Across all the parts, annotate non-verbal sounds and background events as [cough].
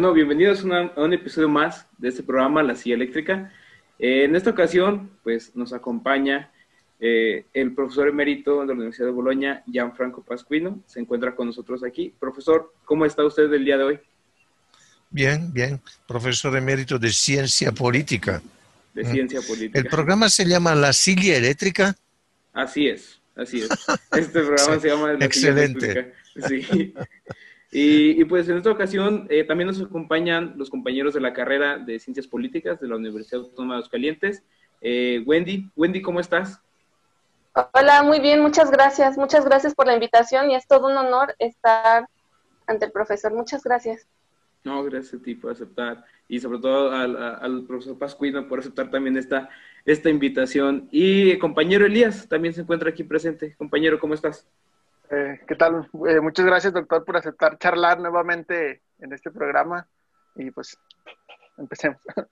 Bueno, bienvenidos a, un episodio más de este programa, La Silla Eléctrica. Eh, en esta ocasión, pues nos acompaña eh, el profesor emérito de la Universidad de Boloña, Gianfranco Pascuino. Se encuentra con nosotros aquí. Profesor, ¿cómo está usted el día de hoy? Bien, bien. Profesor emérito de Ciencia Política. De Ciencia Política. ¿El programa se llama La Silla Eléctrica? Así es, así es. [laughs] Este programa se llama La Excelente. Silla Eléctrica. Sí. Y, pues en esta ocasión eh, también nos acompañan los compañeros de la carrera de Ciencias Políticas de la Universidad Autónoma de Calientes. Eh, Wendy, Wendy, ¿cómo estás? Hola, muy bien, muchas gracias. Muchas gracias por la invitación y es todo un honor estar ante el profesor. Muchas gracias. No, gracias a ti por aceptar y sobre todo al, profesor Pascuino por aceptar también esta, esta invitación. Y compañero Elías también se encuentra aquí presente. Compañero, ¿cómo estás? Eh, ¿Qué tal? Eh, muchas gracias, doctor, por aceptar charlar nuevamente en este programa. Y pues, empecemos. [laughs]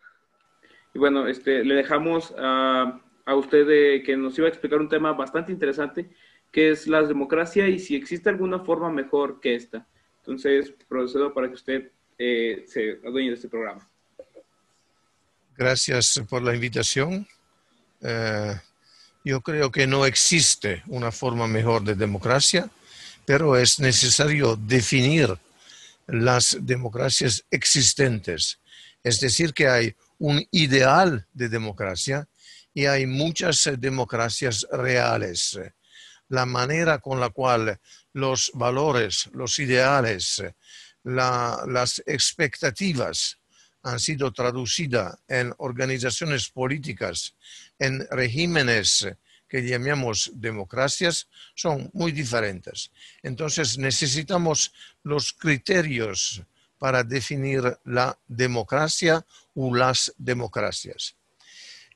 Y bueno, este, le dejamos a, a usted que nos iba a explicar un tema bastante interesante, que es la democracia y si existe alguna forma mejor que esta. Entonces, procedo para que usted eh, se adueñe de este programa. Gracias por la invitación. Yo creo que no existe una forma mejor de democracia, pero es necesario definir las democracias existentes. Es decir, que hay un ideal de democracia y hay muchas democracias reales. La manera con la cual los valores, los ideales, las expectativas han sido traducidas en organizaciones políticas en regímenes que llamamos democracias son muy diferentes. Entonces necesitamos los criterios para definir la democracia o las democracias.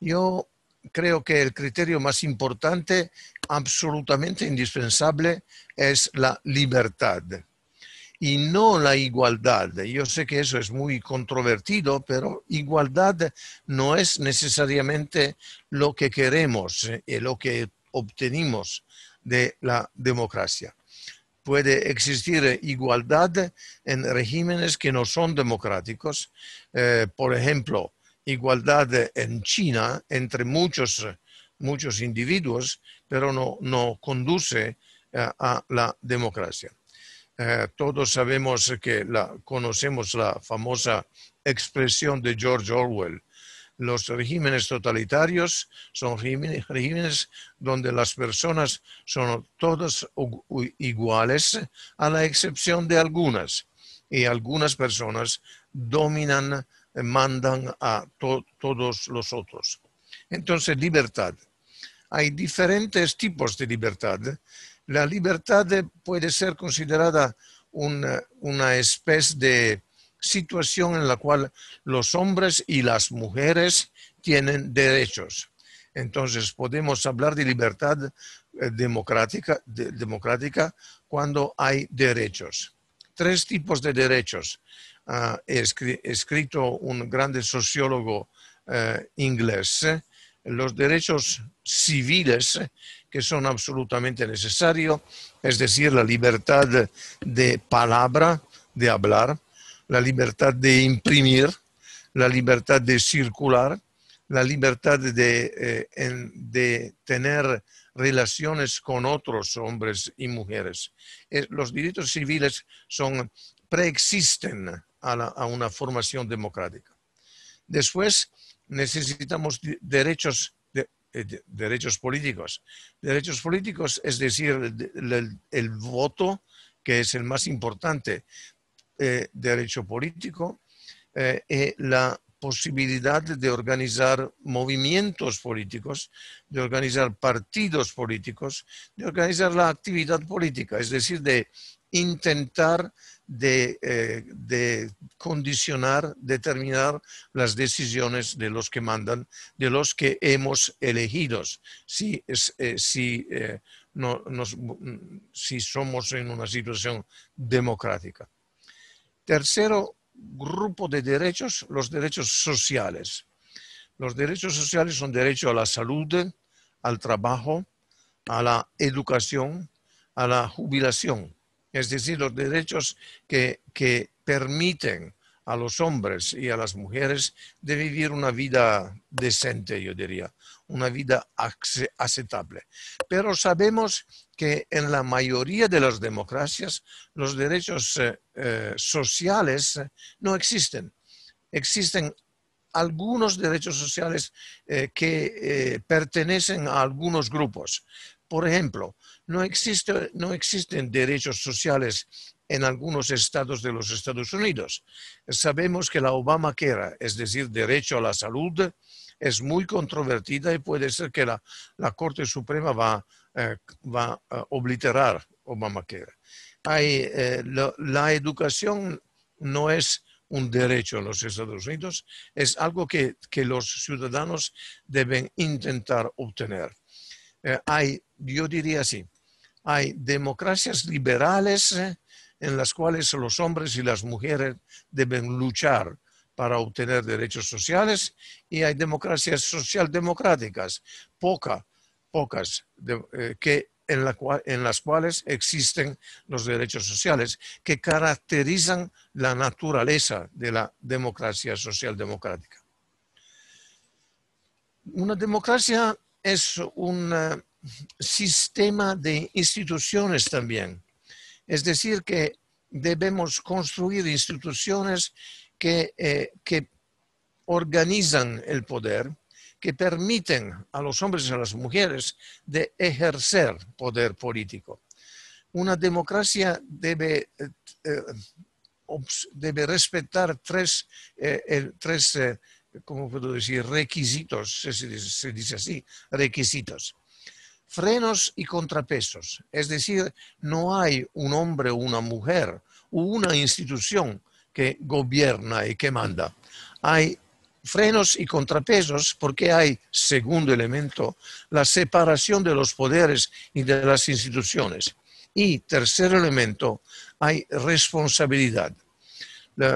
Yo creo que el criterio más importante, absolutamente indispensable, es la libertad y no la igualdad. Yo sé que eso es muy controvertido, pero igualdad no es necesariamente lo que queremos y eh, lo que obtenemos de la democracia. Puede existir igualdad en regímenes que no son democráticos. Eh, por ejemplo, igualdad en China entre muchos, muchos individuos, pero no, no conduce eh, a la democracia. Eh, todos sabemos que conocemos la famosa expresión de George Orwell. Los regímenes totalitarios son regímenes donde las personas son todas iguales a la excepción de algunas y algunas personas dominan, mandan a todos los otros. Entonces, libertad. Hay diferentes tipos de libertad la libertad puede ser considerada una, especie de situación en la cual los hombres y las mujeres tienen derechos. Entonces podemos hablar de libertad eh, democrática, cuando hay derechos. Tres tipos de derechos. ha escrito un grande sociólogo eh, inglés, los derechos civiles que son absolutamente necesarios, es decir, la libertad de palabra, de hablar, la libertad de imprimir, la libertad de circular, la libertad de, eh, de tener relaciones con otros hombres y mujeres. los derechos civiles son, preexisten a, a una formación democrática. Después necesitamos derechos eh, derechos políticos. Derechos políticos, es decir, el, voto, que es el más importante eh, derecho político, eh, la posibilidad de organizar movimientos políticos, de organizar partidos políticos, de organizar la actividad política, es decir, de intentar eh, de, condicionar, determinar las decisiones de los que mandan, de los que hemos elegidos, si, eh, si, eh, si somos en una situación democrática. Tercero grupo de derechos, los derechos sociales. Los derechos sociales son derecho a la salud, al trabajo, a la educación, a la jubilación es decir, los derechos que, permiten a los hombres y a las mujeres de vivir una vida decente, yo diría, una vida aceptable. Pero sabemos que en la mayoría de las democracias los derechos eh, eh, sociales no existen. Existen algunos derechos sociales eh, que pertenecen a algunos grupos. Por ejemplo, no, existe, no existen derechos sociales en algunos estados de los Estados Unidos. Sabemos que la Obamacare, es decir, derecho a la salud, es muy controvertida y puede ser que la, Corte Suprema va, eh, a obliterar Obamacare. Hay, eh, la educación no es un derecho en los Estados Unidos, es algo que, los ciudadanos deben intentar obtener. Eh, hay, yo diría así, hay democracias liberales en las cuales los hombres y las mujeres deben luchar para obtener derechos sociales y hay democracias socialdemocráticas, poca, pocas, eh, que en, en, las cuales existen los derechos sociales que caracterizan la naturaleza de la democracia socialdemocrática. Una democracia es un eh, sistema de instituciones también es decir, que debemos construir instituciones que, eh, que organizan el poder, que permiten a los hombres y a las mujeres de ejercer poder político. Una democracia debe, eh, eh, debe respetar tres, tres ¿cómo puedo decir? Requisitos, se dice así, requisitos frenos y contrapesos. Es decir, no hay un hombre o una mujer o una institución que gobierna y que manda. Hay frenos y contrapesos porque hay, segundo elemento, la separación de los poderes y de las instituciones. Y tercer elemento, hay responsabilidad.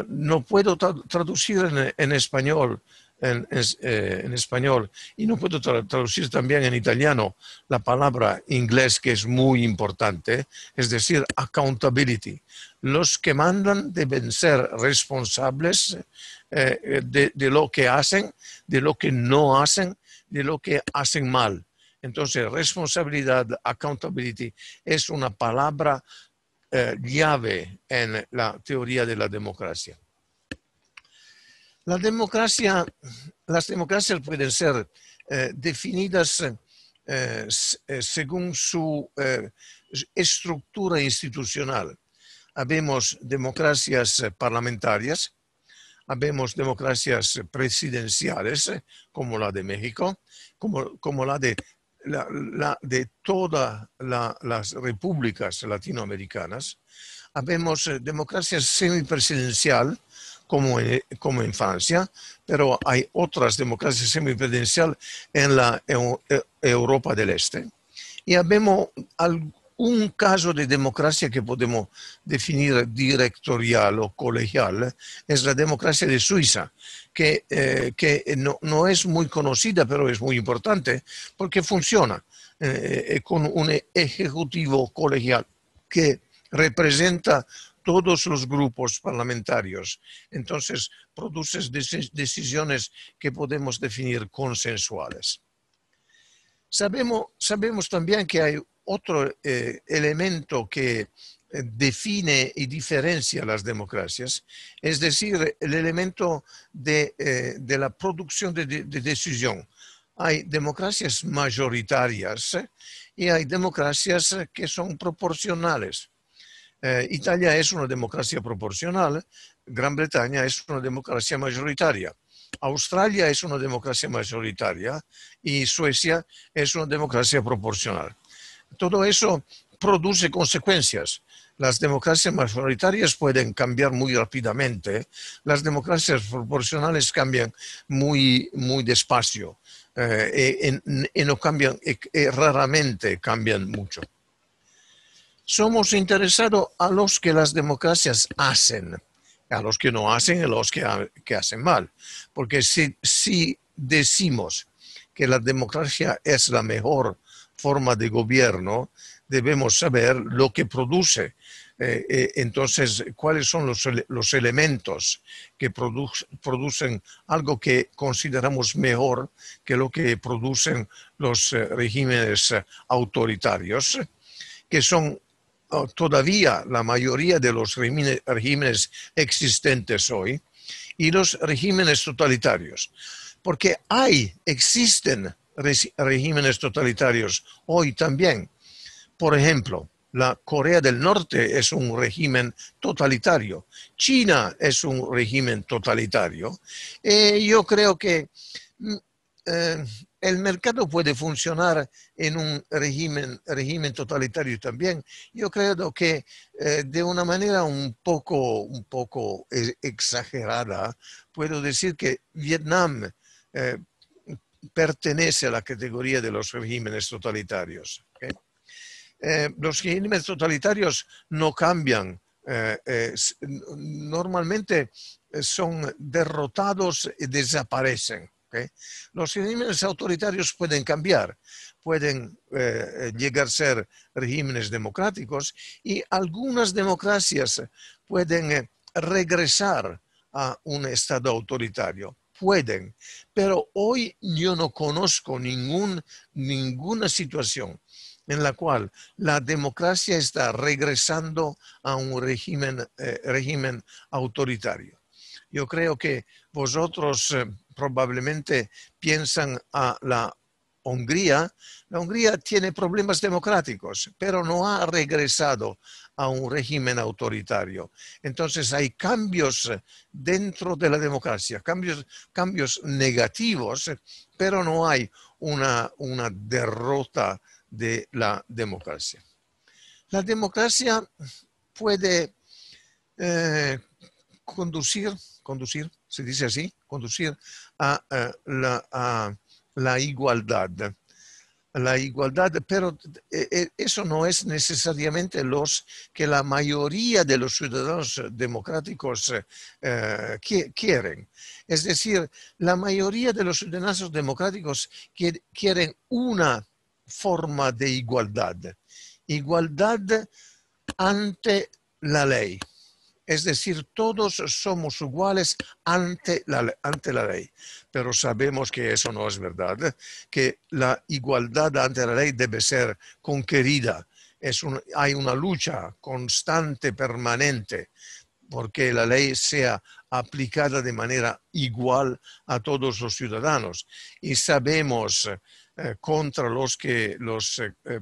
No puedo traducir en, español eh, en, español y no puedo traducir también en italiano la palabra inglés que es muy importante, es decir, accountability. Los que mandan deben ser responsables eh, de, de lo que hacen, de lo que no hacen, de lo que hacen mal. Entonces, responsabilidad, accountability, es una palabra eh, llave en la teoría de la democracia. La democracia, las democracias pueden ser eh, definidas eh, eh, según su estructura institucional. Habemos democracias parlamentarias, habemos democracias presidenciales, como la de México, como, la de todas las repúblicas latinoamericanas. Habemos democracias semipresidencial, como en, como en Francia, pero hay otras democracias semipresidenciales en la Europa del Este. Y vemos un caso de democracia que podemos definir directorial o colegial, es la democracia de Suiza, que, eh, que no, no, es muy conocida, pero es muy importante porque funciona eh, con un ejecutivo colegial que representa todos los grupos parlamentarios. Entonces, produces decisiones que podemos definir consensuales. Sabemos, también que hay otro eh, elemento que eh, define y diferencia las democracias, es decir, el elemento de, eh, la producción de, de, decisión. Hay democracias mayoritarias y hay democracias que son proporcionales. Eh, Italia es una democracia proporcional, Gran Bretaña es una democracia mayoritaria. Australia es una democracia mayoritaria y Suecia es una democracia proporcional. Todo eso produce consecuencias. Las democracias mayoritarias pueden cambiar muy rápidamente, las democracias proporcionales cambian muy, muy despacio eh, y, no cambian, raramente cambian mucho somos interesados a los que las democracias hacen, a los que no hacen y a los que, hacen mal. Porque si, si decimos que la democracia es la mejor forma de gobierno, debemos saber lo que produce Eh, eh, entonces, ¿cuáles son los, los elementos que producen algo que consideramos mejor que lo que producen los eh, regímenes autoritarios, que son todavía la mayoría de los regímenes existentes hoy, y los regímenes totalitarios? Porque hay, existen regímenes totalitarios hoy también. Por ejemplo, la Corea del Norte es un régimen totalitario, China es un régimen totalitario. Eh, yo creo que mm, eh, el mercado puede funcionar en un régimen, régimen totalitario también. Yo creo que eh, de una manera un poco, un poco exagerada, puedo decir que Vietnam pertenece a la categoría de los regímenes totalitarios. Eh, los regímenes totalitarios no cambian. Eh, eh, normalmente son derrotados y desaparecen. Los regímenes autoritarios pueden cambiar, pueden llegar a ser regímenes democráticos y algunas democracias pueden regresar a un Estado autoritario pueden, pero hoy yo no conozco ninguna situación en la cual la democracia está regresando a un régimen, eh, régimen autoritario. Yo creo que vosotros eh, probablemente piensan a la Hungría. La Hungría tiene problemas democráticos, pero no ha regresado a un régimen autoritario. Entonces hay cambios dentro de la democracia, cambios, cambios negativos, pero no hay una, una derrota de la democracia. La democracia puede eh, conducir, conducir, se dice así, conducir a, eh, la, la, igualdad. La igualdad, pero eh, eso no es necesariamente los que la mayoría de los ciudadanos democráticos quieren. Es decir, la mayoría de los ciudadanos democráticos quieren una forma de igualdad. Igualdad ante la ley. Es decir, todos somos iguales ante la, ante la ley. Pero sabemos que eso no es verdad, que la igualdad ante la ley debe ser conquerida. Es hay una lucha constante, permanente, porque la ley sea aplicada de manera igual a todos los ciudadanos. Y sabemos eh, contra los que los, eh, eh,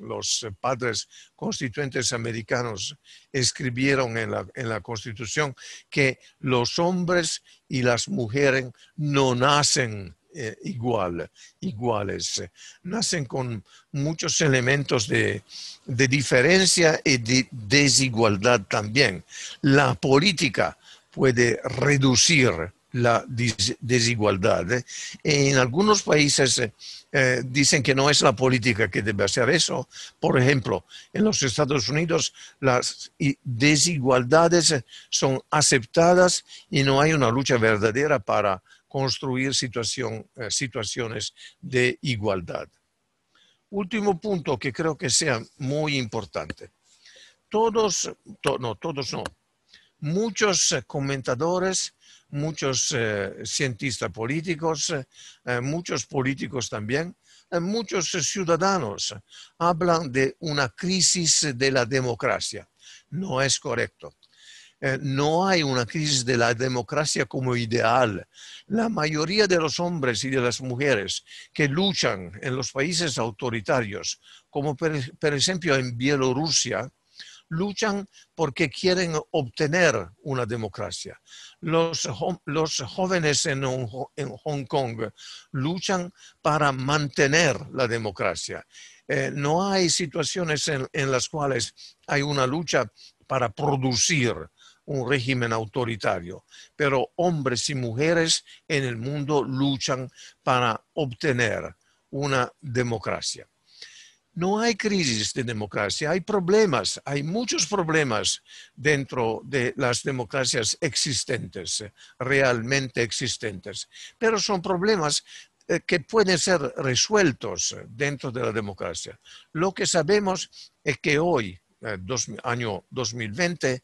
los padres constituentes americanos escribieron en la, en la Constitución que los hombres y las mujeres no nacen igual, iguales. Nacen con muchos elementos de, de, diferencia y de desigualdad también. La política puede reducir la desigualdad. ¿eh? En algunos países eh, eh, dicen que no es la política que debe hacer eso. Por ejemplo, en los Estados Unidos las desigualdades son aceptadas y no hay una lucha verdadera para construir situación, situaciones de igualdad. Último punto que creo que sea muy importante. Todos, no, todos no, muchos comentadores muchos eh, cientistas políticos, eh, muchos políticos también, eh, muchos ciudadanos hablan de una crisis de la democracia. No es correcto. no hay una crisis de la democracia como ideal. La mayoría de los hombres y de las mujeres que luchan en los países autoritarios, como por ejemplo en Bielorrusia, luchan porque quieren obtener una democracia. Los, los jóvenes en, Hong Kong luchan para mantener la democracia. Eh, no hay situaciones en, en las cuales hay una lucha para producir un régimen autoritario, pero hombres y mujeres en el mundo luchan para obtener una democracia no hay crisis de democracia, hay problemas, hay muchos problemas dentro de las democracias existentes, realmente existentes, pero son problemas eh, que pueden ser resueltos dentro de la democracia. Lo que sabemos es que hoy año 2020,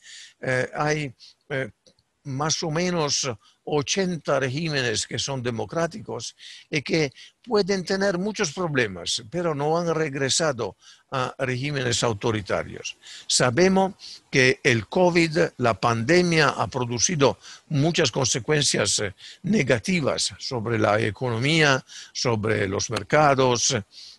hay más o menos 80 regímenes que son democráticos y que pueden tener muchos problemas, pero no han regresado a regímenes autoritarios. Sabemos que el COVID, la pandemia, ha producido muchas consecuencias eh, negativas sobre la economía, sobre los mercados,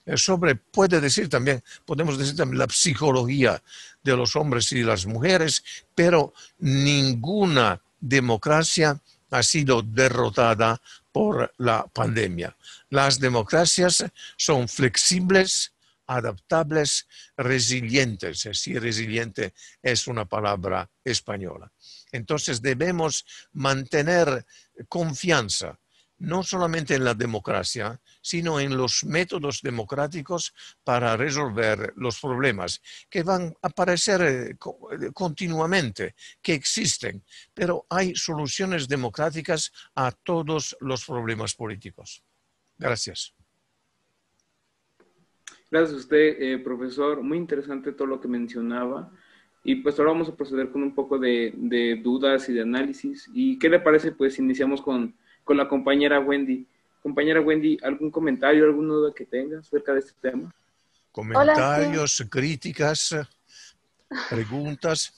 eh, sobre, puede decir también, podemos decir también la psicología de los hombres y las mujeres, pero ninguna democracia ha sido derrotada por la pandemia. Las democracias son flexibles, adaptables, resilientes. Si resiliente es una palabra española. Entonces debemos mantener confianza no solamente en la democracia, sino en los métodos democráticos para resolver los problemas que van a aparecer eh, eh, continuamente, que existen, pero hay soluciones democráticas a todos los problemas políticos. Gracias. Gracias a usted, eh, profesor. Muy interesante todo lo que mencionaba. Y pues ahora vamos a proceder con un poco de, de dudas y de análisis. ¿Y qué le parece? Pues iniciamos con con la compañera Wendy. Compañera Wendy, ¿algún comentario, alguna duda que tengas acerca de este tema? Comentarios, críticas, preguntas.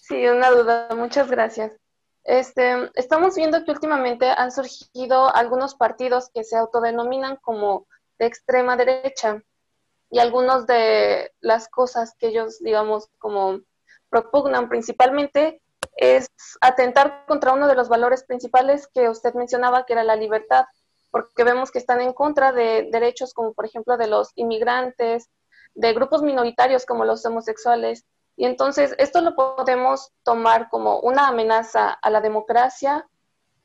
Sí, una duda. Muchas gracias. Este, estamos viendo que últimamente han surgido algunos partidos que se autodenominan como de extrema derecha y algunos de las cosas que ellos, digamos, como propugnan principalmente es atentar contra uno de los valores principales que usted mencionaba, que era la libertad, porque vemos que están en contra de derechos como por ejemplo de los inmigrantes, de grupos minoritarios como los homosexuales. Y entonces esto lo podemos tomar como una amenaza a la democracia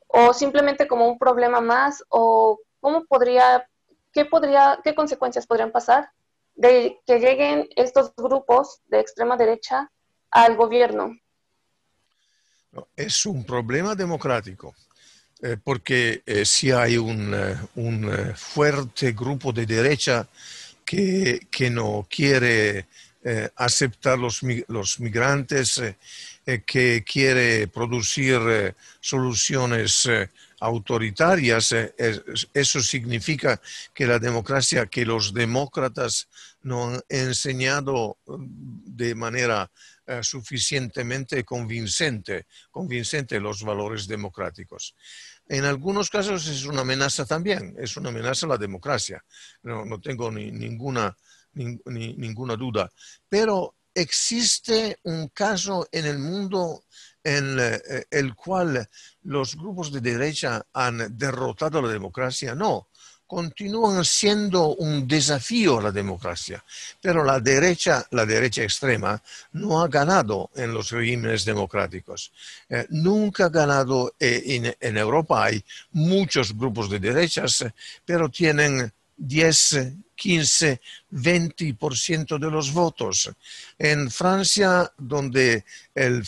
o simplemente como un problema más o cómo podría, qué podría, qué consecuencias podrían pasar de que lleguen estos grupos de extrema derecha al gobierno. Es un problema democrático, eh, porque eh, si hay un, eh, fuerte grupo de derecha que, no quiere aceptar los, los migrantes, que quiere producir soluciones autoritarias, eso significa que la democracia, que los demócratas no han enseñado de manera suficientemente convincente, convincente los valores democráticos. En algunos casos es una amenaza también, es una amenaza a la democracia, no, tengo ni, ninguna, ninguna duda. Pero existe un caso en el mundo en eh, el cual los grupos de derecha han derrotado la democracia. No, continúan siendo un desafío a la democracia, pero la derecha, la derecha extrema, no ha ganado en los regímenes democráticos. Eh, nunca ha ganado eh, en, Europa. Hay muchos grupos de derechas, pero tienen 10, 15, 20% de los votos. En Francia, donde el,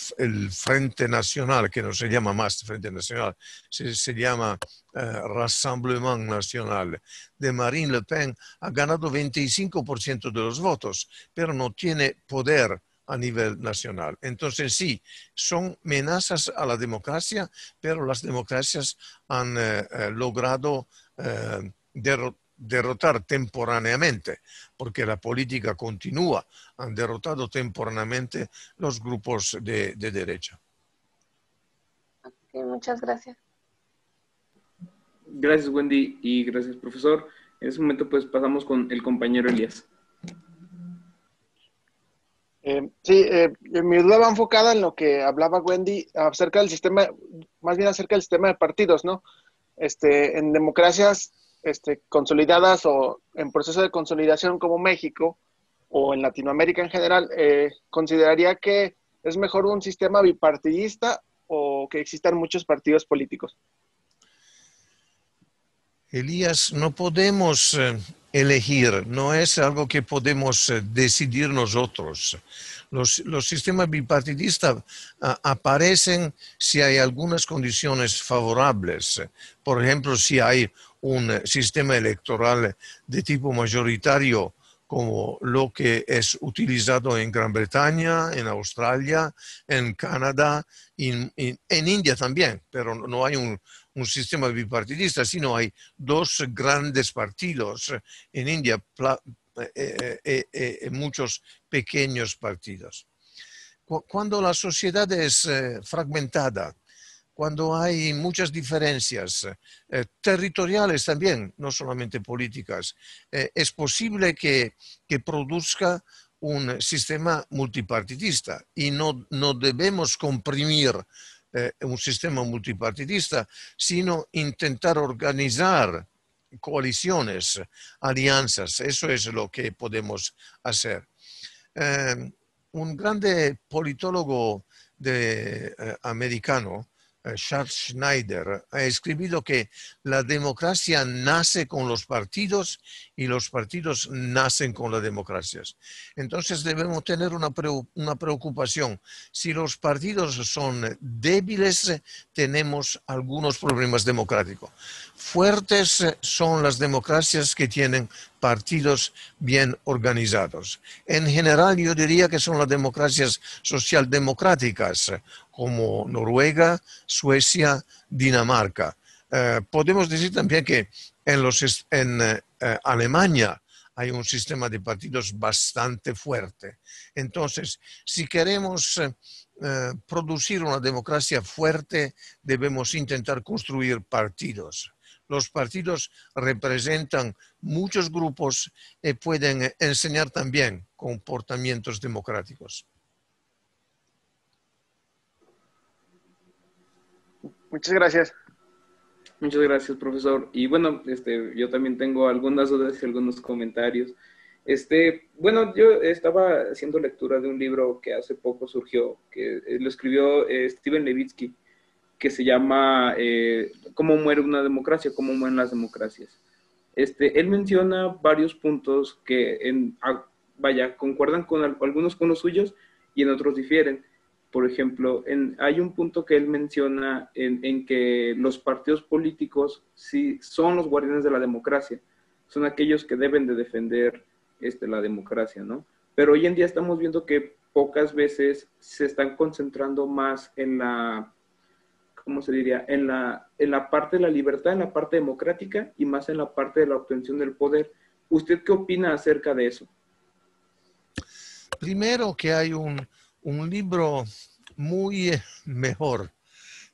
Frente Nacional, que no se llama más Frente Nacional, se, llama eh, Rassemblement Nacional, de Marine Le Pen, ha ganado 25% de los votos, pero no tiene poder a nivel nacional. Entonces sí, son amenazas a la democracia, pero las democracias han eh, eh, logrado derrotar derrotar temporáneamente, porque la política continúa, han derrotado temporalmente los grupos de, derecha. muchas gracias. Gracias, Wendy, y gracias, profesor. En ese momento, pues pasamos con el compañero Elías. Eh, sí, eh, mi duda va enfocada en lo que hablaba Wendy acerca del sistema, más bien acerca del sistema de partidos, ¿no? Este, en democracias este, consolidadas o en proceso de consolidación como México o en Latinoamérica en general, eh, consideraría que es mejor un sistema bipartidista o que existan muchos partidos políticos. Elías, no podemos eh, elegir, no es algo que podemos eh, decidir nosotros. Los, sistemas bipartidistas aparecen si hay algunas condiciones favorables. Por ejemplo, si hay un sistema electoral de tipo mayoritario como lo que es utilizado en Gran Bretaña, en Australia, en Canadá, en, India también, pero no hay un, sistema bipartidista, sino hay dos grandes partidos en India, eh, eh, eh, muchos pequeños partidos. Cuando la sociedad es fragmentada, cuando hay muchas diferencias eh, territoriales también, no solamente políticas, eh, es posible que, que, produzca un sistema multipartidista y no, no debemos comprimir eh, un sistema multipartidista, sino intentar organizar coaliciones, alianzas. Eso es lo que podemos hacer. un grande politólogo de, americano, Charles Schneider ha escrito que la democracia nace con los partidos y los partidos nacen con las democracias. Entonces debemos tener una, una preocupación. Si los partidos son débiles, tenemos algunos problemas democráticos. Fuertes son las democracias que tienen partidos bien organizados. En general, yo diría que son las democracias socialdemocráticas, como Noruega, Suecia, Dinamarca. Eh, podemos decir también que en, los, en eh, Alemania hay un sistema de partidos bastante fuerte. Entonces, si queremos eh, producir una democracia fuerte, debemos intentar construir partidos los partidos representan muchos grupos y pueden enseñar también comportamientos democráticos. Muchas gracias. Muchas gracias, profesor. Y bueno, este, yo también tengo algunas dudas y algunos comentarios. Este, bueno, yo estaba haciendo lectura de un libro que hace poco surgió, que lo escribió eh, Steven Levitsky, que se llama eh, Cómo muere una democracia, cómo mueren las democracias. Este, él menciona varios puntos que, en, vaya, concuerdan con algunos con los suyos y en otros difieren. Por ejemplo, en, hay un punto que él menciona en, en, que los partidos políticos sí son los guardianes de la democracia, son aquellos que deben de defender este, la democracia, ¿no? Pero hoy en día estamos viendo que pocas veces se están concentrando más en la ¿cómo se diría? En la, en la parte de la libertad, en la parte democrática y más en la parte de la obtención del poder. ¿Usted qué opina acerca de eso? Primero que hay un, un libro muy eh, mejor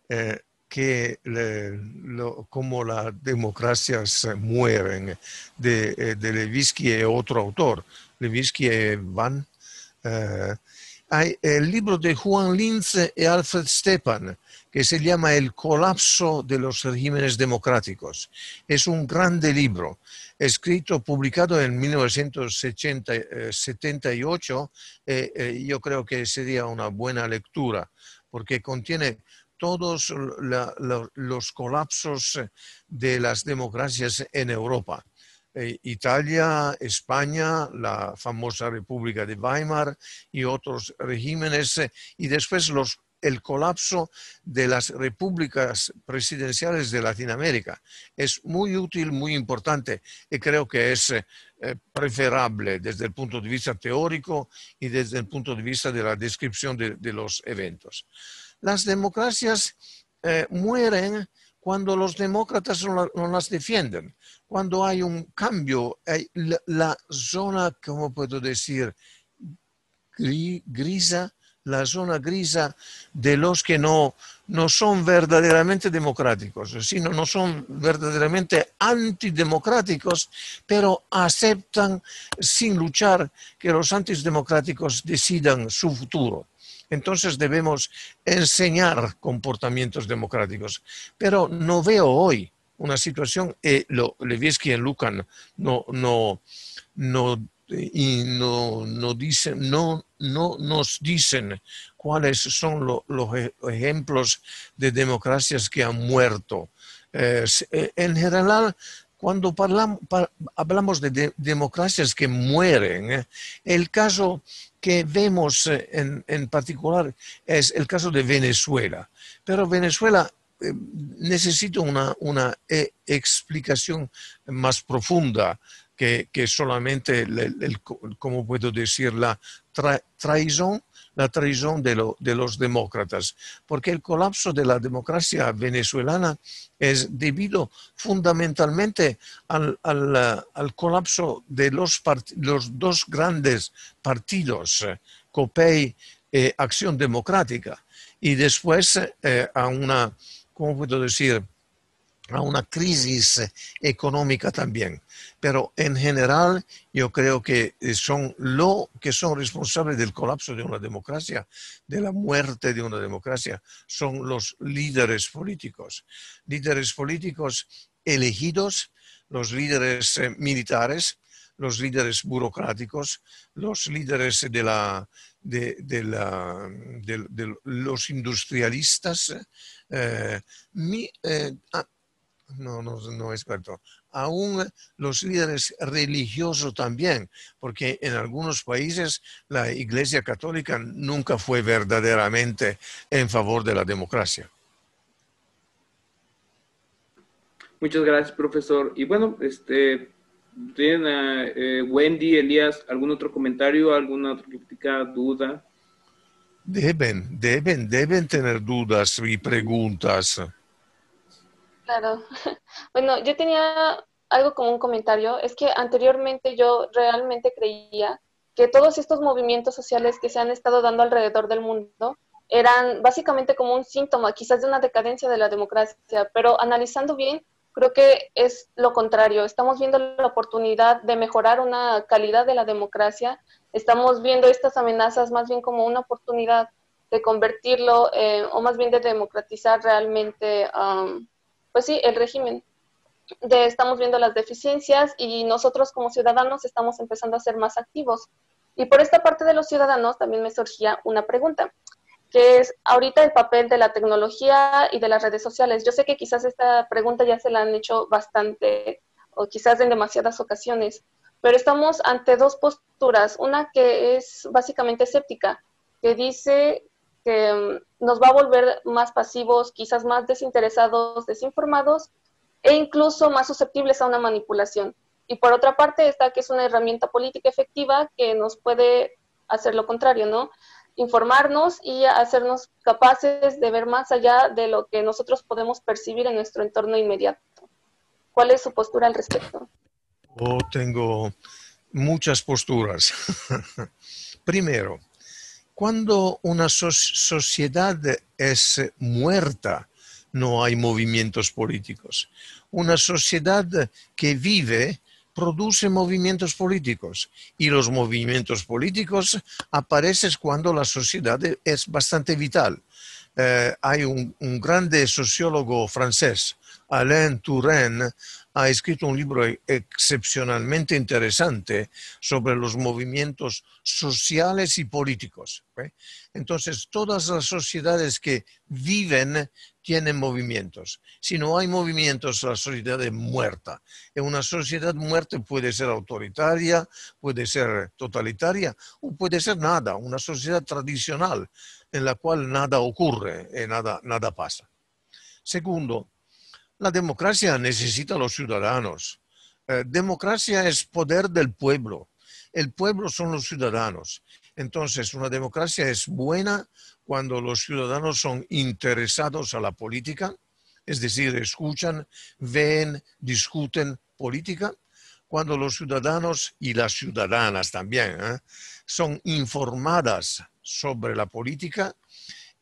eh, que lo, como las democracias mueren de, eh, de Levinsky y otro autor, Levinsky y Van. Hay el libro de Juan Linz y Alfred Stepan, que se llama El colapso de los regímenes democráticos. Es un grande libro, escrito, publicado en 1978. Eh, eh, yo creo que sería una buena lectura, porque contiene todos los colapsos de las democracias en Europa. Eh, Italia, España, la famosa República de Weimar y otros regímenes, y después los el colapso de las repúblicas presidenciales de Latinoamérica. Es muy útil, muy importante y creo que es eh, preferable desde el punto de vista teórico y desde el punto de vista de la descripción de, los eventos. Las democracias eh, mueren cuando los demócratas no, las defienden, cuando hay un cambio, la, zona, ¿cómo puedo decir? grisa la zona grisa de los que no, no son verdaderamente democráticos, sino no son verdaderamente antidemocráticos, pero aceptan sin luchar que los antidemocráticos decidan su futuro. Entonces debemos enseñar comportamientos democráticos. Pero no veo hoy una situación, eh, lo, Levitsky y Lucan no, no, no y no, no, dicen, no, no nos dicen cuáles son los e, ejemplos de democracias que han muerto. Eh, en general, cuando hablamos de, democracias que mueren, el caso que vemos eh, en, en, particular es el caso de Venezuela. Pero Venezuela necesita una, una explicación más profunda que, que solamente, el, ¿cómo puedo decir? La traición la traición de, de, los demócratas, porque el colapso de la democracia venezolana es debido fundamentalmente al, al, colapso de los, los, dos grandes partidos, COPEI y Acción Democrática, y después eh, a una, ¿cómo puedo decir?, a una crisis económica también. Pero en general yo creo que son lo que son responsables del colapso de una democracia, de la muerte de una democracia, son los líderes políticos. Líderes políticos elegidos, los líderes eh, militares, los líderes burocráticos, los líderes de, la, de, la, de, los industrialistas. Eh, eh, ah, no, no, no es cierto. Aún los líderes religiosos también, porque en algunos países la Iglesia Católica nunca fue verdaderamente en favor de la democracia. Muchas gracias, profesor. Y bueno, este, ¿tienen eh, Wendy, Elías, algún otro comentario, alguna otra crítica, duda? Deben, deben, deben tener dudas y preguntas. Claro. [laughs] Bueno, yo tenía algo como un comentario. Es que anteriormente yo realmente creía que todos estos movimientos sociales que se han estado dando alrededor del mundo eran básicamente como un síntoma quizás de una decadencia de la democracia, pero analizando bien, creo que es lo contrario. Estamos viendo la oportunidad de mejorar una calidad de la democracia, estamos viendo estas amenazas más bien como una oportunidad de convertirlo, eh, o más bien de democratizar realmente pues sí, el régimen. De, estamos viendo las deficiencias y nosotros como ciudadanos estamos empezando a ser más activos. Y por esta parte de los ciudadanos también me surgía una pregunta, que es ahorita el papel de la tecnología y de las redes sociales. Yo sé que quizás esta pregunta ya se la han hecho bastante o quizás en demasiadas ocasiones, pero estamos ante dos posturas. Una que es básicamente escéptica, que dice que mm, nos va a volver más pasivos, quizás más desinteresados, desinformados e incluso más susceptibles a una manipulación. Y por otra parte está que es una herramienta política efectiva que nos puede hacer lo contrario, ¿no? Informarnos y hacernos capaces de ver más allá de lo que nosotros podemos percibir en nuestro entorno inmediato. ¿Cuál es su postura al respecto? Tengo muchas posturas. [laughs] Primero, cuando una sociedad es muerta, no hay movimientos políticos. Una sociedad que vive produce movimientos políticos y los movimientos políticos aparecen cuando la sociedad es bastante vital. Eh, hay un, un, grande sociólogo francés, Alain Touraine, ha escrito un libro excepcionalmente interesante sobre los movimientos sociales y políticos. Entonces, todas las sociedades que viven tienen movimientos. Si no hay movimientos, la sociedad es muerta. Y una sociedad muerta puede ser autoritaria, puede ser totalitaria o puede ser nada, una sociedad tradicional en la cual nada ocurre y nada, nada pasa. Segundo, la democracia necesita a los ciudadanos. Eh, democracia es poder del pueblo. El pueblo son los ciudadanos. Entonces, una democracia es buena cuando los ciudadanos son interesados a la política, es decir, escuchan, ven, discuten política. Cuando los ciudadanos y las ciudadanas también ¿eh? son informadas sobre la política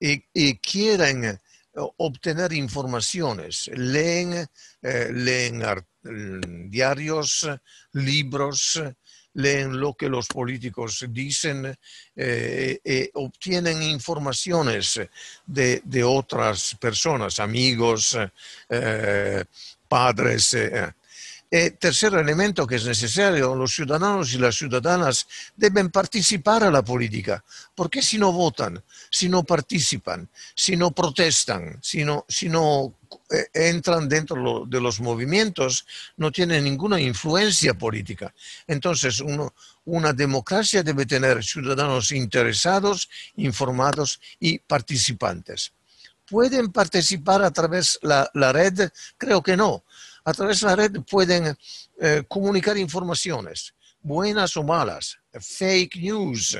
y, y quieren obtener informaciones, leen, eh, leen mm, diarios, libros, leen lo que los políticos dicen, eh, eh, obtienen informaciones de, de, otras personas, amigos, padres. E tercer elemento que es necesario, los ciudadanos y las ciudadanas deben participar a la política, porque si no votan, si no participan, si no protestan, si no, eh, entran dentro de los movimientos, no tienen ninguna influencia política. Entonces, una democracia debe tener ciudadanos interesados, informados y participantes. ¿Pueden participar a través de la, la red? Creo que no A través de la red pueden eh, comunicar informaciones, buenas o malas, fake news,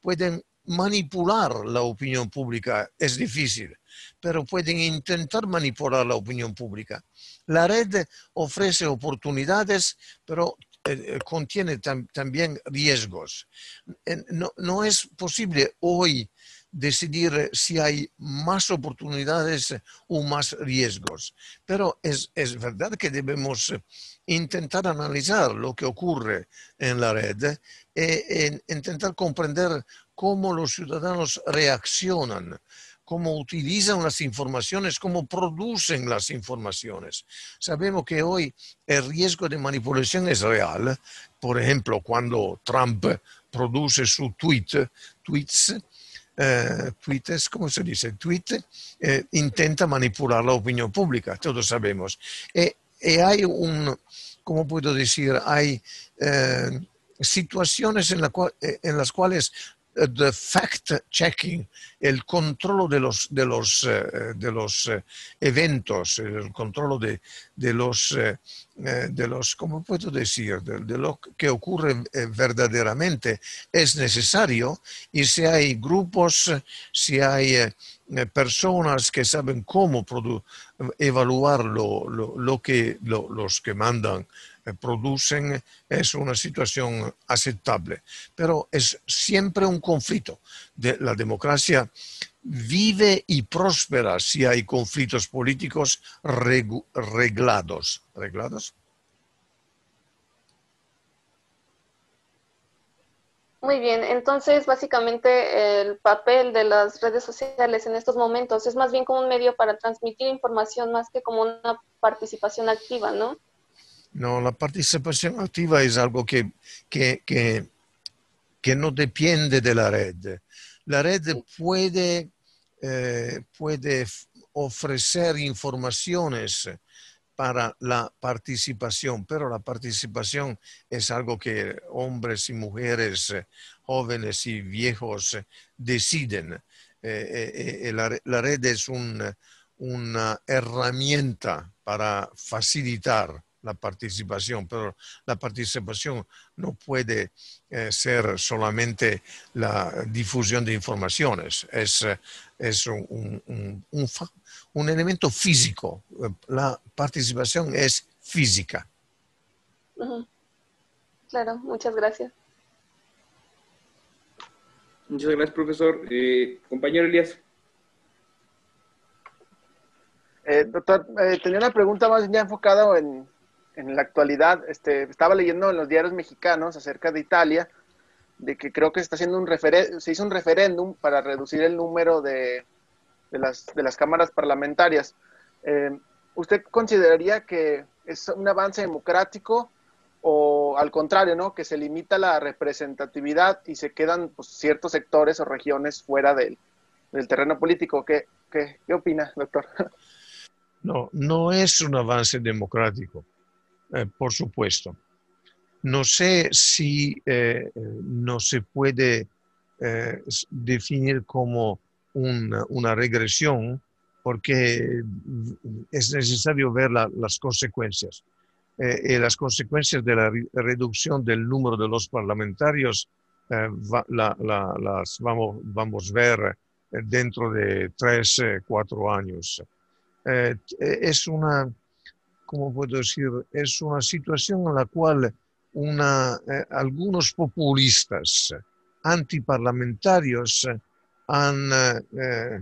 pueden manipular la opinión pública, es difícil, pero pueden intentar manipular la opinión pública. La red ofrece oportunidades, pero eh, contiene también riesgos. No, no, es posible hoy decidir si hay más oportunidades o más riesgos. Pero es, es, verdad que debemos intentar analizar lo que ocurre en la red e, intentar comprender cómo los ciudadanos reaccionan cómo utilizan las informaciones, cómo producen las informaciones. Sabemos que hoy el riesgo de manipulación es real. Por ejemplo, cuando Trump produce su tweet, tweets, eh, tweets, ¿cómo se dice? Tweet, eh, intenta manipular la opinión pública, todos sabemos. Y, hay un, ¿cómo puedo decir? Hay eh, situaciones en, la en las cuales the fact-checking, el control de los, de los, de los eventos, el control de, de los, de los, ¿cómo puedo decir?, de, lo que ocurre verdaderamente es necesario y si hay grupos, si hay personas que saben cómo evaluar lo, lo, lo que los que mandan eh, producen es una situación aceptable, pero es siempre un conflicto. La democracia vive y próspera si hay conflictos políticos reglados. ¿Reglados? Muy bien, entonces básicamente el papel de las redes sociales en estos momentos es más bien como un medio para transmitir información más que como una participación activa, ¿no? No, la participación activa es algo que, que, que, que no depende de la red. La red puede, eh, puede ofrecer informaciones para la participación, pero la participación es algo que hombres y mujeres, jóvenes y viejos deciden. Eh, eh, la, la, red es un, una herramienta para facilitar la participación, pero la participación no puede eh, ser solamente la difusión de informaciones, es, es un, un, un, elemento físico. La participación es física. Claro, muchas gracias. Muchas gracias, profesor. Eh, compañero Elías. Eh, doctor, tenía una pregunta más ya enfocada en, en la actualidad, este, estaba leyendo en los diarios mexicanos acerca de Italia, de que creo que está haciendo un se hizo un referéndum para reducir el número de, de, las, de las cámaras parlamentarias. Eh, ¿Usted consideraría que es un avance democrático o al contrario, ¿no? que se limita la representatividad y se quedan pues, ciertos sectores o regiones fuera del, del terreno político? ¿Qué, qué, qué opina, doctor? [laughs] No, no es un avance democrático eh, por supuesto. No sé si eh, no se puede eh, definir como una regresión porque es necesario ver las consecuencias. y las consecuencias de la reducción del número de los parlamentarios las vamos a ver dentro de tres, cuatro años. es una ¿cómo puedo decir? Es una situación en la cual una, eh, algunos populistas antiparlamentarios han, eh,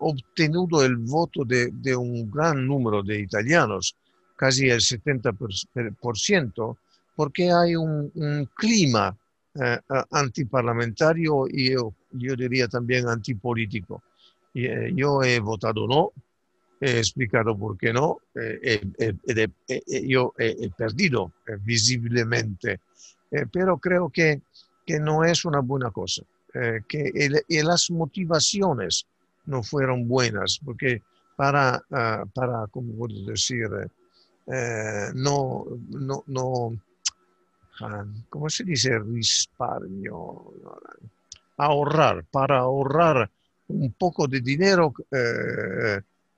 obtenido el voto de, un gran número de italianos, casi el 70%, porque hay un, clima eh, antiparlamentario y yo, diría también antipolítico. Yo he votado no, he explicado por qué no. Eh, yo he, perdido eh, visiblemente, eh, pero creo que, que, no es una buena cosa, que y las motivaciones no fueron buenas, porque para, ah, para ¿cómo puedo decir? no, no, no, ¿cómo se dice? Risparmio, ahorrar, para ahorrar un poco de dinero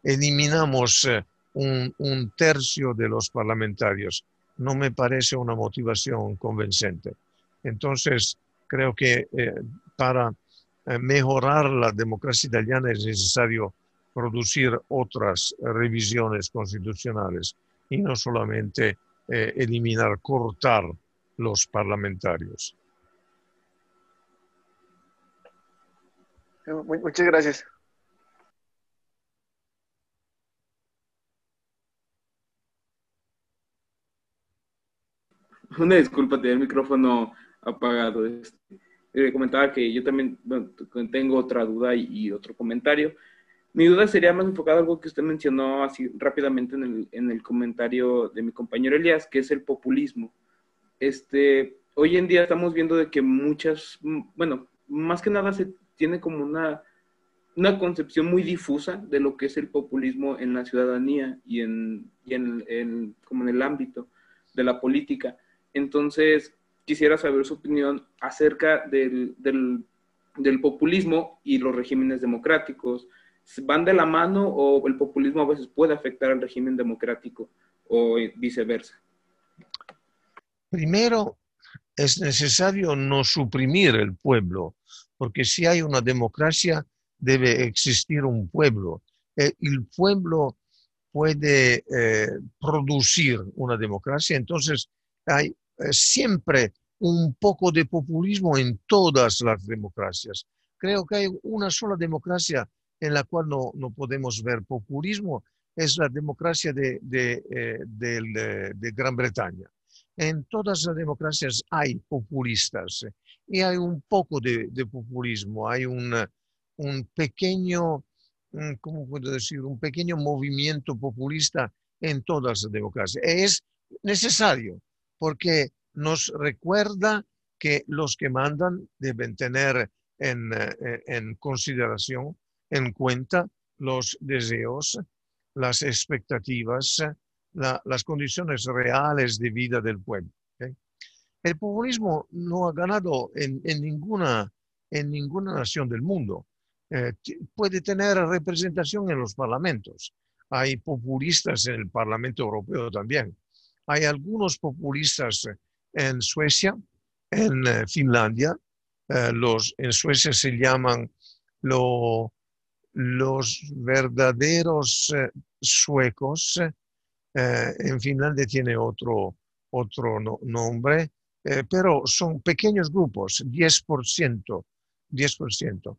eliminamos un, tercio de los parlamentarios. No me parece una motivación convincente. Entonces, creo que eh, para eh, mejorar la democracia italiana es necesario producir otras revisiones constitucionales y no solamente eh, eliminar, cortar los parlamentarios. Muchas gracias. Una disculpa, tenía el micrófono apagado. Este. Eh, comentaba que yo también tengo otra duda y, otro comentario. Mi duda sería más enfocada a algo que usted mencionó así rápidamente en el, en el comentario de mi compañero Elías, que es el populismo. Este, hoy en día estamos viendo de que muchas, bueno, más que nada se tiene como una, una concepción muy difusa de lo que es el populismo en la ciudadanía y en, y en, como en el ámbito de la política. Entonces, quisiera saber su opinión acerca del, del, populismo y los regímenes democráticos. ¿Van de la mano o el populismo a veces puede afectar al régimen democrático o viceversa? Primero, es necesario no suprimir el pueblo, porque si hay una democracia, debe existir un pueblo. Eh, el pueblo puede eh, producir una democracia, entonces hay siempre un poco de populismo en todas las democracias. Creo que hay una sola democracia en la cual no, no podemos ver populismo, es la democracia de, de, eh, de, Gran Bretaña. En todas las democracias hay populistas y hay un poco de, populismo, hay un, un pequeño, ¿cómo puedo decir? Un pequeño movimiento populista en todas las democracias. Es necesario porque nos recuerda que los que mandan deben tener en, eh, consideración, en cuenta, los deseos, las expectativas, las condiciones reales de vida del pueblo. El populismo no ha ganado en, ninguna, en ninguna nación del mundo. Eh, puede tener representación en los parlamentos. Hay populistas en el Parlamento Europeo también. Hay algunos populistas en Suecia, en eh, Finlandia. Eh, los, en Suecia se llaman los verdaderos eh, suecos. en Finlandia tiene otro, otro nombre, pero son pequeños grupos, 10%. 10%.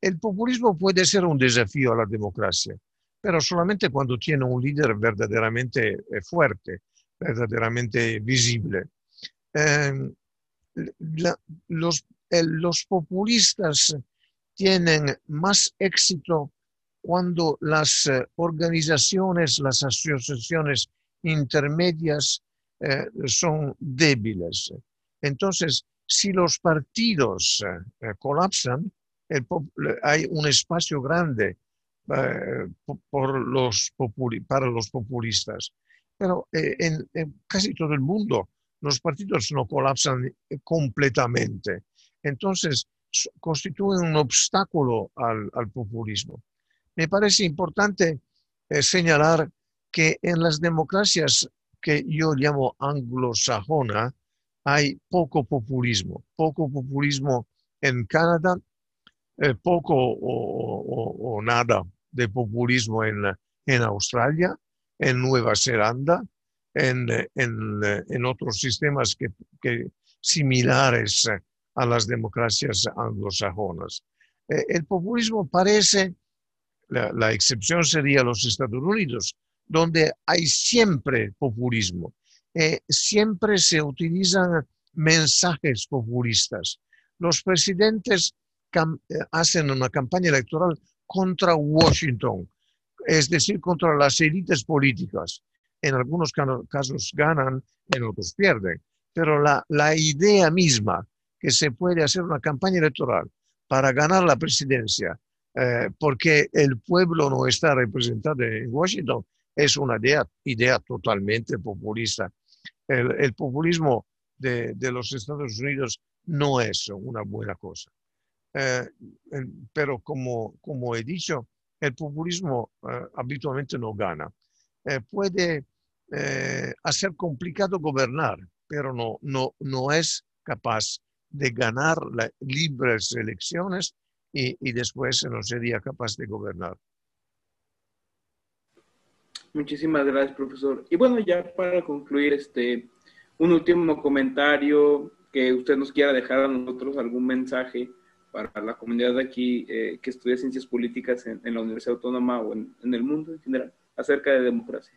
el populismo puede ser un desafío a la democracia pero solamente cuando tiene un líder verdaderamente eh, fuerte, verdaderamente visible. Em, los, populistas tienen más éxito cuando las eh, organizaciones, las asociaciones intermedias eh, son débiles. Entonces, si los partidos colapsan, hay un espacio grande eh, por los para los populistas. Pero eh, en, casi todo el mundo los partidos no colapsan eh, completamente. Entonces, constituyen un obstáculo al, al populismo. Me parece importante señalar que en las democracias que yo llamo anglosajona hay poco populismo, poco populismo en Canadá, poco o, o, nada de populismo en, en Australia, en Nueva Zelanda, en, en, en otros sistemas que, que, similares a las democracias anglosajonas. Eh, el populismo parece, la, la, excepción sería los Estados Unidos, donde hay siempre populismo. Eh, siempre se utilizan mensajes populistas. Los presidentes eh, hacen una campaña electoral contra Washington, es decir, contra las élites políticas. En algunos casos ganan, en otros pierden. Pero la, la idea misma que se puede hacer una campaña electoral para ganar la presidencia eh, porque el pueblo no está representado en Washington es una idea, idea totalmente populista. El, el populismo de, de, los Estados Unidos no es una buena cosa. Eh, pero como, como he dicho, el populismo habitualmente no gana. puede hacer complicado gobernar, pero no, no, no es capaz de ganar libres elecciones y, y después no sería capaz de gobernar. Muchísimas gracias, profesor. Y bueno, ya para concluir, este, un último comentario que usted nos quiera dejar a nosotros, algún mensaje para la comunidad de aquí eh, que estudia ciencias políticas en, la Universidad Autónoma o en, el mundo en general acerca de democracia.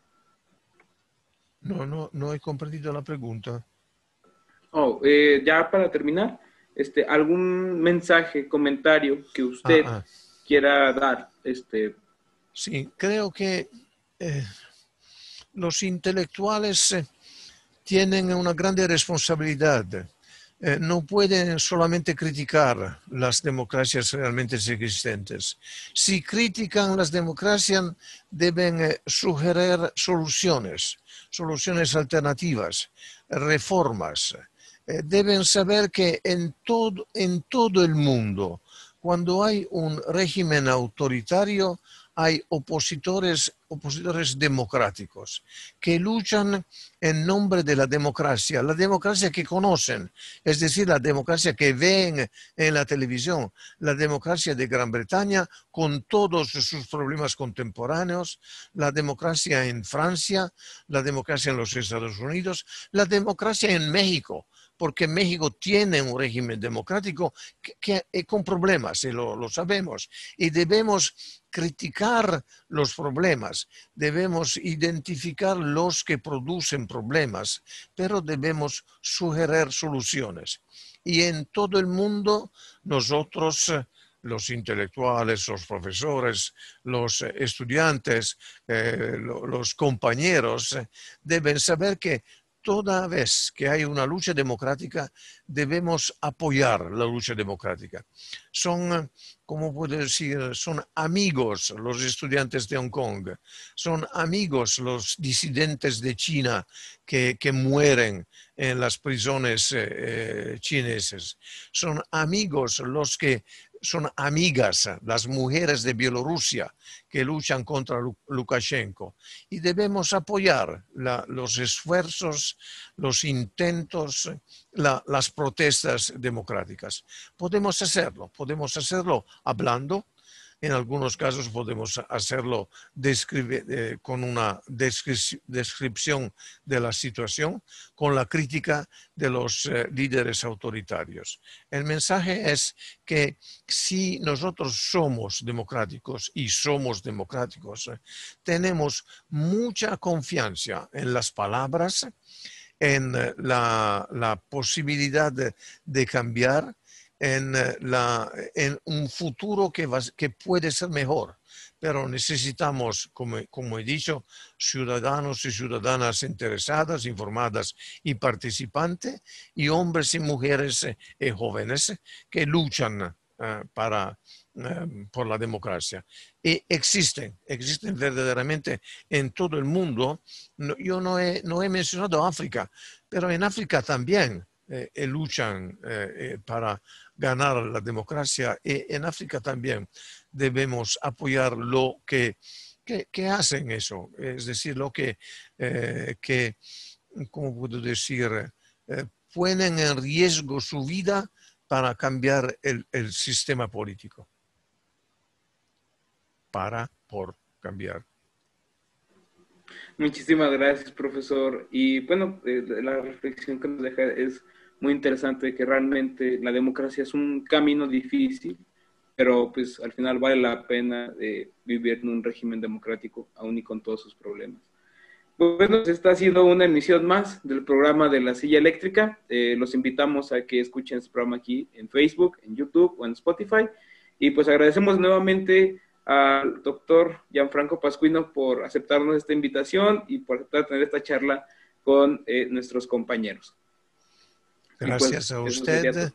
No, no, no he comprendido la pregunta. Oh, eh, ya para terminar, este, algún mensaje, comentario que usted ah, ah. quiera dar. Este. Sí, creo que eh, los intelectuales tienen una grande responsabilidad. Eh, no pueden solamente criticar las democracias realmente existentes. Si critican las democracias, deben sugerir soluciones, soluciones alternativas, reformas. deben saber que en todo, en todo el mundo, cuando hay un régimen autoritario, hay opositores, opositores democráticos que luchan en nombre de la democracia, la democracia que conocen, es decir, la democracia que ven en la televisión, la democracia de Gran Bretaña con todos sus problemas contemporáneos, la democracia en Francia, la democracia en los Estados Unidos, la democracia en México, porque México tiene un régimen democrático que, eh, con problemas, y lo, lo sabemos, y debemos criticar los problemas, debemos identificar los que producen problemas, pero debemos sugerir soluciones. Y en todo el mundo nosotros los intelectuales, los profesores, los estudiantes, eh, los compañeros, deben saber que toda vez que hay una lucha democrática, debemos apoyar la lucha democrática. Son, ¿cómo puedo decir? Son amigos los estudiantes de Hong Kong, son amigos los disidentes de China que, mueren en las prisiones eh, eh, chinesas, son amigos los que son amigas las mujeres de Bielorrusia que luchan contra Lukashenko y debemos apoyar los esfuerzos, los intentos, las protestas democráticas. Podemos hacerlo, podemos hacerlo hablando, en algunos casos podemos hacerlo eh, con una descripción de la situación, con la crítica de los eh, líderes autoritarios. El mensaje es que si nosotros somos democráticos y somos democráticos, tenemos mucha confianza en las palabras, en la, posibilidad de cambiar, en, eh, la, en un futuro que, puede ser mejor. Pero necesitamos, como, he dicho, ciudadanos y ciudadanas interesadas, informadas y participantes, y hombres y mujeres y eh, jóvenes que luchan eh, para, por la democracia. Y existen, existen verdaderamente en todo el mundo. yo no he, no he mencionado África, pero en África también luchan para ganar la democracia y en África también debemos apoyar lo que, que, hacen eso, es decir, lo que, eh, que ¿cómo puedo decir?, eh, ponen en riesgo su vida para cambiar el, el sistema político. Para, por cambiar. Muchísimas gracias, profesor. Y bueno, eh, la reflexión que nos deja es muy interesante que realmente la democracia es un camino difícil, pero pues al final vale la pena de vivir en un régimen democrático, aún y con todos sus problemas. Bueno, esta ha sido una emisión más del programa de la silla eléctrica. Eh, los invitamos a que escuchen este programa aquí en Facebook, en YouTube o en Spotify. Y pues agradecemos nuevamente al doctor Gianfranco Pascuino por aceptarnos esta invitación y por aceptar tener esta charla con eh, nuestros compañeros. Pues, Gracias a usted.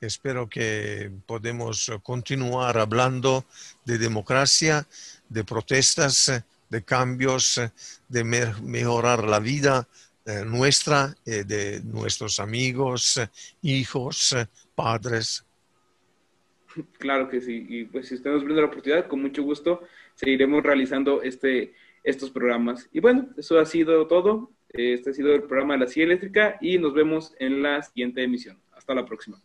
Espero que podemos continuar hablando de democracia, de protestas, de cambios, de mejorar la vida eh, nuestra, y de nuestros amigos, hijos, padres. Claro que sí, y pues si usted nos brinda la oportunidad, con mucho gusto seguiremos realizando este, estos programas. Y bueno, eso ha sido todo. Este ha sido el programa de la silla eléctrica y nos vemos en la siguiente emisión. Hasta la próxima.